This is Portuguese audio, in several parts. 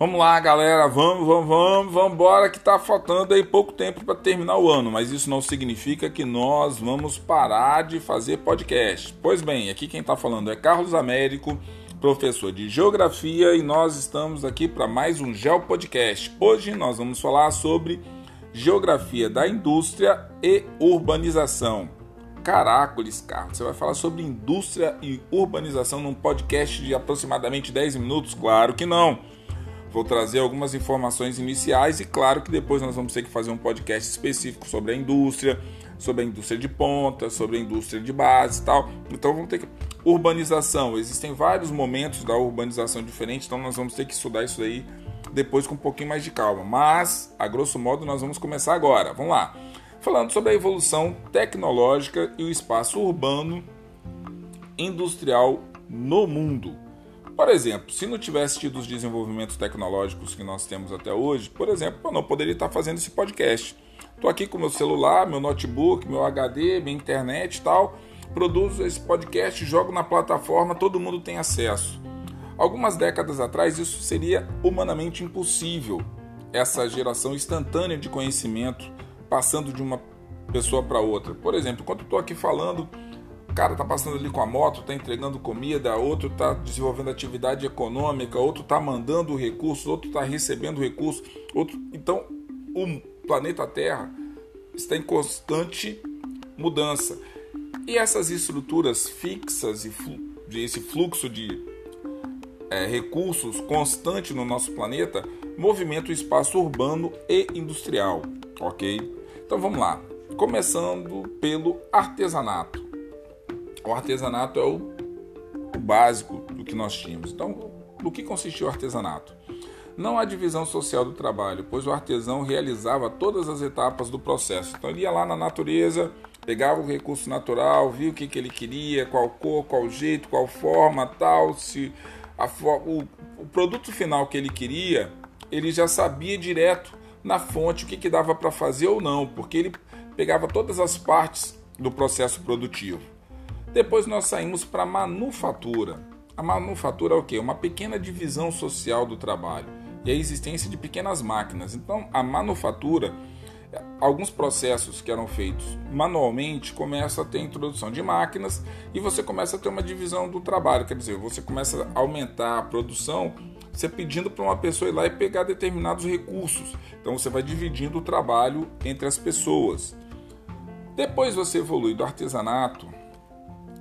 Vamos lá, galera, vamos, vamos, vamos, vamos embora que tá faltando aí pouco tempo para terminar o ano, mas isso não significa que nós vamos parar de fazer podcast. Pois bem, aqui quem tá falando é Carlos Américo, professor de Geografia, e nós estamos aqui para mais um Geo Podcast. Hoje nós vamos falar sobre Geografia da Indústria e Urbanização. Caracoles, Carlos, você vai falar sobre indústria e urbanização num podcast de aproximadamente 10 minutos? Claro que não. Vou trazer algumas informações iniciais e claro que depois nós vamos ter que fazer um podcast específico sobre a indústria, sobre a indústria de ponta, sobre a indústria de base e tal. Então vamos ter que urbanização, existem vários momentos da urbanização diferentes, então nós vamos ter que estudar isso aí depois com um pouquinho mais de calma. Mas, a grosso modo, nós vamos começar agora. Vamos lá. Falando sobre a evolução tecnológica e o espaço urbano industrial no mundo. Por exemplo, se não tivesse tido os desenvolvimentos tecnológicos que nós temos até hoje, por exemplo, eu não poderia estar fazendo esse podcast. Estou aqui com meu celular, meu notebook, meu HD, minha internet e tal. Produzo esse podcast, jogo na plataforma, todo mundo tem acesso. Algumas décadas atrás isso seria humanamente impossível. Essa geração instantânea de conhecimento passando de uma pessoa para outra. Por exemplo, enquanto estou aqui falando, cara tá passando ali com a moto, tá entregando comida, outro tá desenvolvendo atividade econômica, outro tá mandando recursos, outro tá recebendo recursos, outro. Então, o planeta Terra está em constante mudança. E essas estruturas fixas e flu esse fluxo de é, recursos constante no nosso planeta movimenta o espaço urbano e industrial, ok? Então vamos lá, começando pelo artesanato o artesanato é o, o básico do que nós tínhamos. Então, do que consistia o artesanato? Não há divisão social do trabalho, pois o artesão realizava todas as etapas do processo. Então, ele ia lá na natureza, pegava o recurso natural, via o que, que ele queria, qual cor, qual jeito, qual forma, tal, se a, o, o produto final que ele queria, ele já sabia direto na fonte o que, que dava para fazer ou não, porque ele pegava todas as partes do processo produtivo. Depois nós saímos para a manufatura. A manufatura é o quê? Uma pequena divisão social do trabalho e a existência de pequenas máquinas. Então, a manufatura, alguns processos que eram feitos manualmente começam a ter introdução de máquinas e você começa a ter uma divisão do trabalho. Quer dizer, você começa a aumentar a produção você pedindo para uma pessoa ir lá e pegar determinados recursos. Então você vai dividindo o trabalho entre as pessoas. Depois você evolui do artesanato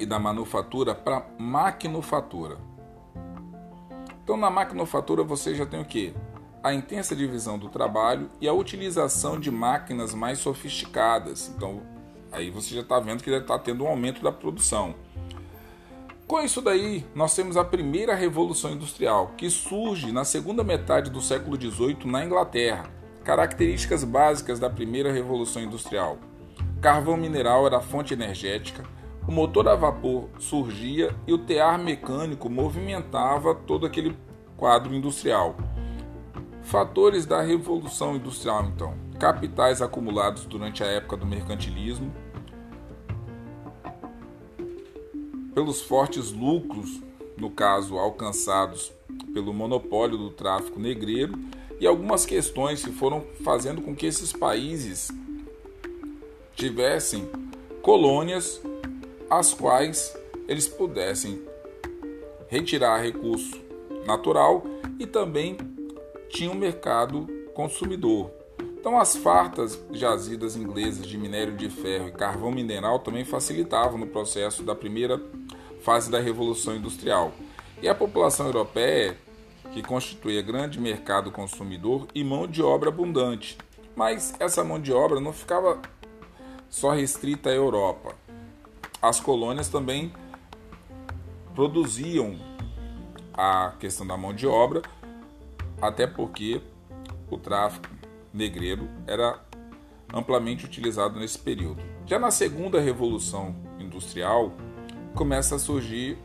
e da manufatura para maquinofatura. Então, na maquinofatura você já tem o que? A intensa divisão do trabalho e a utilização de máquinas mais sofisticadas. Então, aí você já está vendo que está tendo um aumento da produção. Com isso daí, nós temos a primeira revolução industrial, que surge na segunda metade do século XVIII na Inglaterra. Características básicas da primeira revolução industrial: carvão mineral era a fonte energética, o motor a vapor surgia e o tear mecânico movimentava todo aquele quadro industrial. Fatores da Revolução Industrial, então: capitais acumulados durante a época do mercantilismo, pelos fortes lucros, no caso alcançados pelo monopólio do tráfico negreiro, e algumas questões que foram fazendo com que esses países tivessem colônias as quais eles pudessem retirar recurso natural e também tinha um mercado consumidor. Então, as fartas jazidas inglesas de minério de ferro e carvão mineral também facilitavam no processo da primeira fase da Revolução Industrial. E a população europeia, que constituía grande mercado consumidor e mão de obra abundante. Mas essa mão de obra não ficava só restrita à Europa as colônias também produziam a questão da mão de obra, até porque o tráfico negreiro era amplamente utilizado nesse período. Já na segunda revolução industrial começa a surgir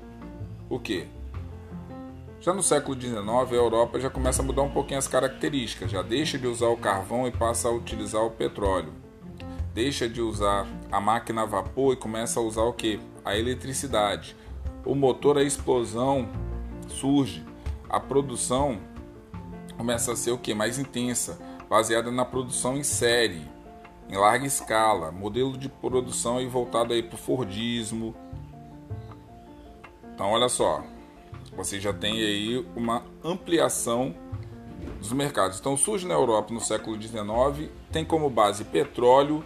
o que? Já no século XIX, a Europa já começa a mudar um pouquinho as características, já deixa de usar o carvão e passa a utilizar o petróleo deixa de usar a máquina a vapor e começa a usar o que? A eletricidade. O motor a explosão surge, a produção começa a ser o que? Mais intensa, baseada na produção em série, em larga escala, modelo de produção aí voltado aí para o Fordismo. Então olha só, você já tem aí uma ampliação dos mercados. Então surge na Europa no século XIX, tem como base petróleo,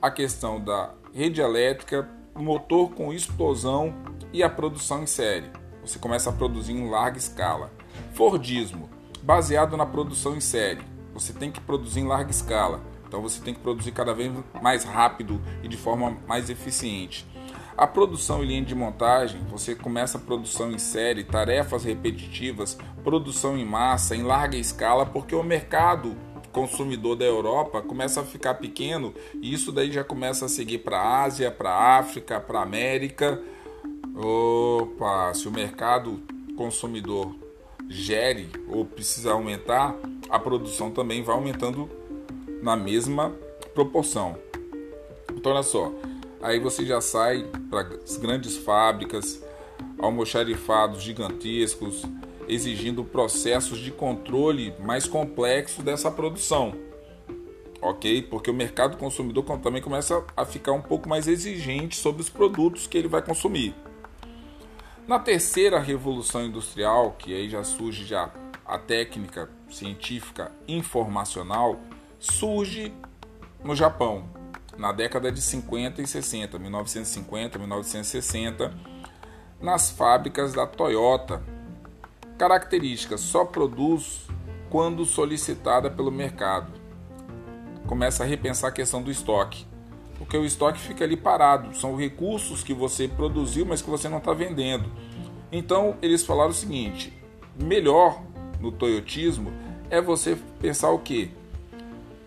a questão da rede elétrica, motor com explosão e a produção em série. Você começa a produzir em larga escala. Fordismo, baseado na produção em série. Você tem que produzir em larga escala. Então você tem que produzir cada vez mais rápido e de forma mais eficiente. A produção em linha de montagem, você começa a produção em série, tarefas repetitivas, produção em massa, em larga escala, porque o mercado consumidor da Europa começa a ficar pequeno e isso daí já começa a seguir para a Ásia, para a África, para a América. Opa, se o mercado consumidor gere ou precisa aumentar, a produção também vai aumentando na mesma proporção. Então, olha só, aí você já sai para as grandes fábricas, almoxarifados gigantescos, exigindo processos de controle mais complexos dessa produção. Ok? Porque o mercado consumidor também começa a ficar um pouco mais exigente sobre os produtos que ele vai consumir. Na terceira revolução industrial, que aí já surge já a técnica científica informacional, surge no Japão, na década de 50 e 60, 1950, 1960, nas fábricas da Toyota. Característica: só produz quando solicitada pelo mercado. Começa a repensar a questão do estoque, porque o estoque fica ali parado, são recursos que você produziu, mas que você não está vendendo. Então eles falaram o seguinte: melhor no toyotismo é você pensar o que?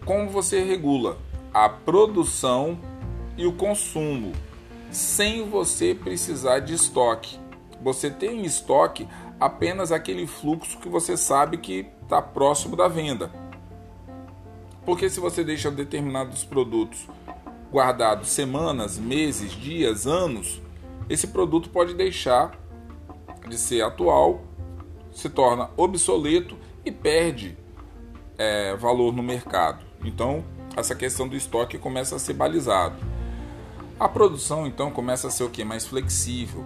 Como você regula a produção e o consumo sem você precisar de estoque. Você tem em estoque apenas aquele fluxo que você sabe que está próximo da venda. Porque se você deixa determinados produtos guardados semanas, meses, dias, anos, esse produto pode deixar de ser atual, se torna obsoleto e perde é, valor no mercado. Então, essa questão do estoque começa a ser balizado. A produção então começa a ser o que mais flexível,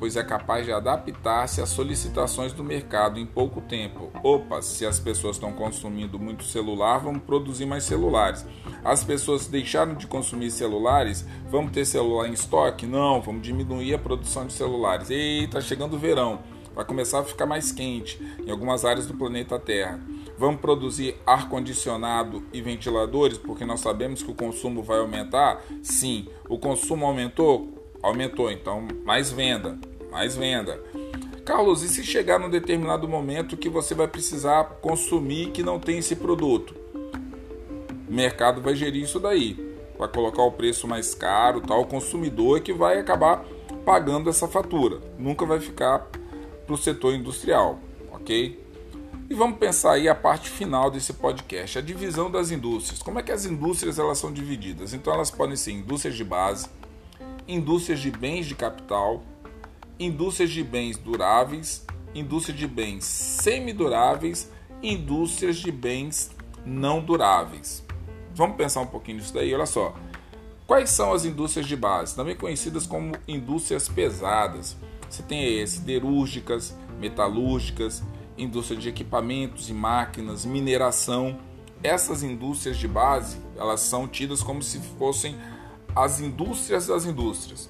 pois é capaz de adaptar-se às solicitações do mercado em pouco tempo. Opa, se as pessoas estão consumindo muito celular, vamos produzir mais celulares. As pessoas deixaram de consumir celulares, vamos ter celular em estoque? Não, vamos diminuir a produção de celulares. Eita, chegando o verão, vai começar a ficar mais quente em algumas áreas do planeta Terra. Vamos produzir ar-condicionado e ventiladores porque nós sabemos que o consumo vai aumentar? Sim. O consumo aumentou? Aumentou. Então, mais venda. Mais venda. Carlos, e se chegar num determinado momento que você vai precisar consumir que não tem esse produto? O mercado vai gerir isso daí. Vai colocar o preço mais caro, tal. O consumidor é que vai acabar pagando essa fatura. Nunca vai ficar para o setor industrial, ok? E vamos pensar aí a parte final desse podcast, a divisão das indústrias. Como é que as indústrias elas são divididas? Então elas podem ser indústrias de base, indústrias de bens de capital, indústrias de bens duráveis, indústria de bens semiduráveis, indústrias de bens não duráveis. Vamos pensar um pouquinho nisso daí, olha só. Quais são as indústrias de base? Também conhecidas como indústrias pesadas. Você tem siderúrgicas, metalúrgicas, indústria de equipamentos e máquinas, mineração. Essas indústrias de base, elas são tidas como se fossem as indústrias das indústrias.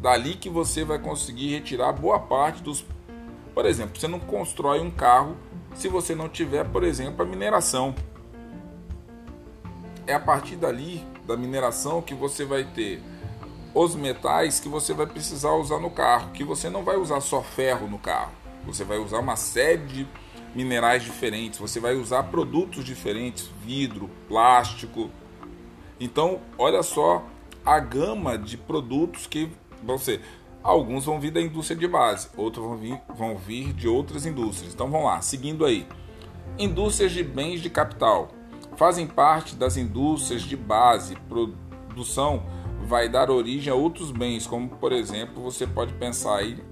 Dali que você vai conseguir retirar boa parte dos. Por exemplo, você não constrói um carro se você não tiver, por exemplo, a mineração. É a partir dali, da mineração, que você vai ter os metais que você vai precisar usar no carro, que você não vai usar só ferro no carro. Você vai usar uma série de minerais diferentes, você vai usar produtos diferentes, vidro, plástico. Então, olha só a gama de produtos que você. Alguns vão vir da indústria de base, outros vão vir, vão vir de outras indústrias. Então vamos lá, seguindo aí. Indústrias de bens de capital fazem parte das indústrias de base. Produção vai dar origem a outros bens, como por exemplo, você pode pensar aí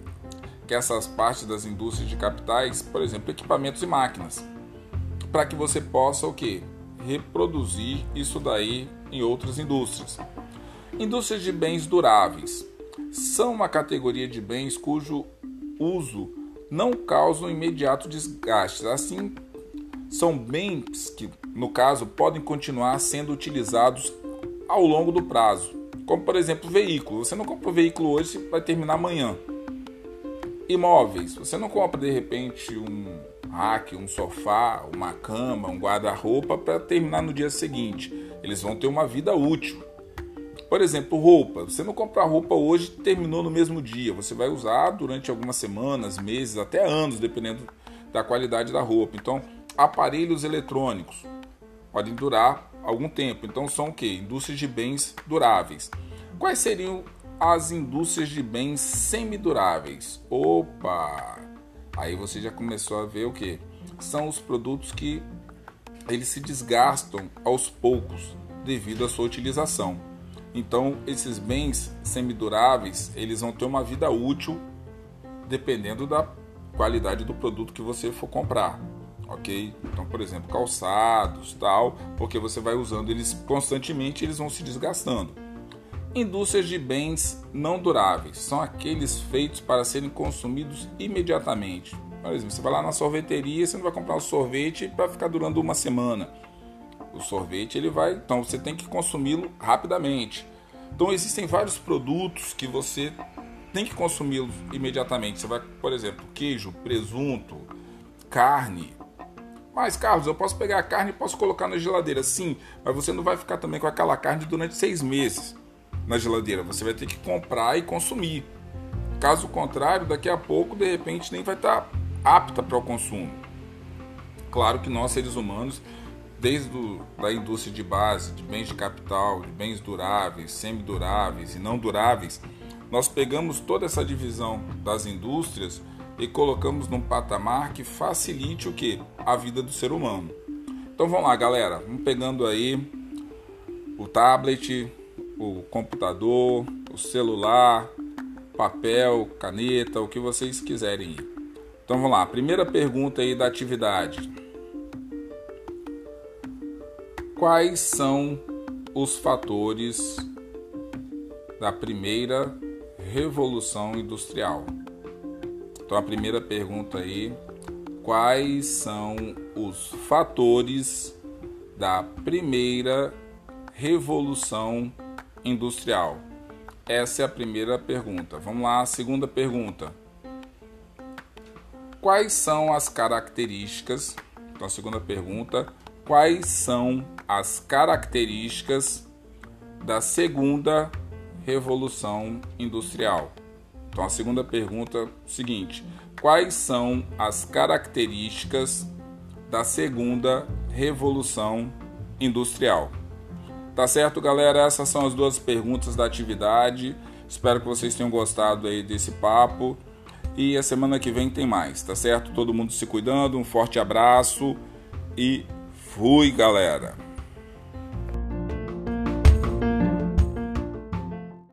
que essas partes das indústrias de capitais, por exemplo, equipamentos e máquinas. para que você possa o que reproduzir isso daí em outras indústrias. Indústrias de bens duráveis são uma categoria de bens cujo uso não causa um imediato desgaste. Assim, são bens que, no caso, podem continuar sendo utilizados ao longo do prazo. Como, por exemplo, veículo. Você não compra um veículo hoje vai terminar amanhã. Imóveis. Você não compra, de repente, um rack, um sofá, uma cama, um guarda-roupa para terminar no dia seguinte. Eles vão ter uma vida útil. Por exemplo, roupa. Você não compra roupa hoje terminou no mesmo dia. Você vai usar durante algumas semanas, meses, até anos, dependendo da qualidade da roupa. Então, aparelhos eletrônicos podem durar algum tempo. Então, são o que? Indústrias de bens duráveis. Quais seriam as indústrias de bens semiduráveis? Opa! Aí você já começou a ver o que? São os produtos que eles se desgastam aos poucos devido à sua utilização. Então, esses bens semiduráveis, eles vão ter uma vida útil dependendo da qualidade do produto que você for comprar, ok? Então, por exemplo, calçados, tal, porque você vai usando eles constantemente, eles vão se desgastando. Indústrias de bens não duráveis são aqueles feitos para serem consumidos imediatamente. Por exemplo, você vai lá na sorveteria, você não vai comprar um sorvete para ficar durando uma semana o sorvete ele vai, então você tem que consumi-lo rapidamente. Então existem vários produtos que você tem que consumi-los imediatamente. Você vai, por exemplo, queijo, presunto, carne. Mas Carlos, eu posso pegar a carne e posso colocar na geladeira, sim, mas você não vai ficar também com aquela carne durante seis meses na geladeira. Você vai ter que comprar e consumir. Caso contrário, daqui a pouco, de repente, nem vai estar apta para o consumo. Claro que nós seres humanos desde do, da indústria de base, de bens de capital, de bens duráveis, semiduráveis e não duráveis, nós pegamos toda essa divisão das indústrias e colocamos num patamar que facilite o que? A vida do ser humano. Então vamos lá, galera, vamos pegando aí o tablet, o computador, o celular, papel, caneta, o que vocês quiserem. Então vamos lá, primeira pergunta aí da atividade. Quais são os fatores da primeira revolução industrial? Então a primeira pergunta aí, quais são os fatores da primeira revolução industrial? Essa é a primeira pergunta. Vamos lá, a segunda pergunta. Quais são as características? Então a segunda pergunta, quais são as características da segunda revolução industrial. Então a segunda pergunta é seguinte: quais são as características da segunda revolução industrial? Tá certo, galera? Essas são as duas perguntas da atividade. Espero que vocês tenham gostado aí desse papo. E a semana que vem tem mais, tá certo? Todo mundo se cuidando. Um forte abraço e fui, galera.